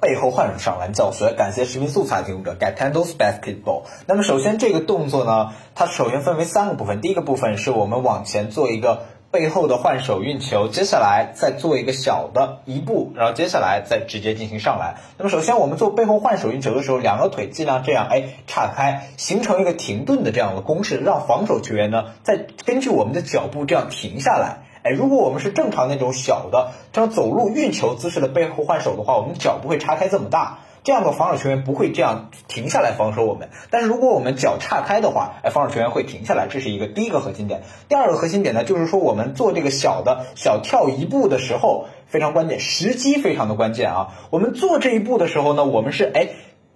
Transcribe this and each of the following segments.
背后换手上篮教学。感谢视频素材提供者 Getandles Basketball。那么首先这个动作呢，它首先分为三个部分。第一个部分是我们往前做一个背后的换手运球，接下来再做一个小的一步，然后接下来再直接进行上篮。那么首先我们做背后换手运球的时候，两个腿尽量这样哎岔开，形成一个停顿的这样的公式，让防守球员呢再根据我们的脚步这样停下来。哎，如果我们是正常那种小的这样走路运球姿势的背后换手的话，我们脚不会岔开这么大，这样的防守球员不会这样停下来防守我们。但是如果我们脚岔开的话，哎，防守球员会停下来，这是一个第一个核心点。第二个核心点呢，就是说我们做这个小的小跳一步的时候非常关键，时机非常的关键啊。我们做这一步的时候呢，我们是哎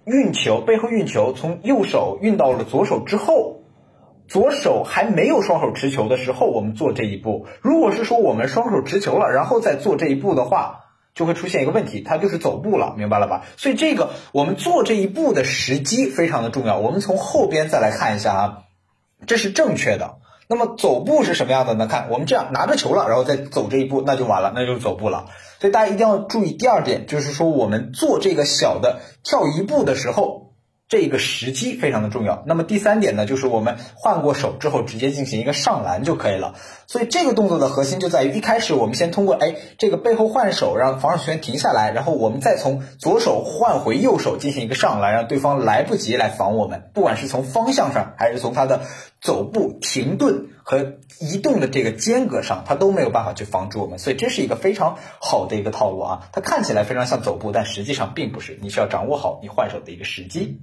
运球背后运球从右手运到了左手之后。左手还没有双手持球的时候，我们做这一步。如果是说我们双手持球了，然后再做这一步的话，就会出现一个问题，它就是走步了，明白了吧？所以这个我们做这一步的时机非常的重要。我们从后边再来看一下啊，这是正确的。那么走步是什么样的呢？看我们这样拿着球了，然后再走这一步，那就完了，那就是走步了。所以大家一定要注意第二点，就是说我们做这个小的跳一步的时候。这个时机非常的重要。那么第三点呢，就是我们换过手之后直接进行一个上篮就可以了。所以这个动作的核心就在于一开始我们先通过哎这个背后换手让防守球员停下来，然后我们再从左手换回右手进行一个上篮，让对方来不及来防我们。不管是从方向上还是从他的走步停顿和移动的这个间隔上，他都没有办法去防住我们。所以这是一个非常好的一个套路啊。它看起来非常像走步，但实际上并不是。你需要掌握好你换手的一个时机。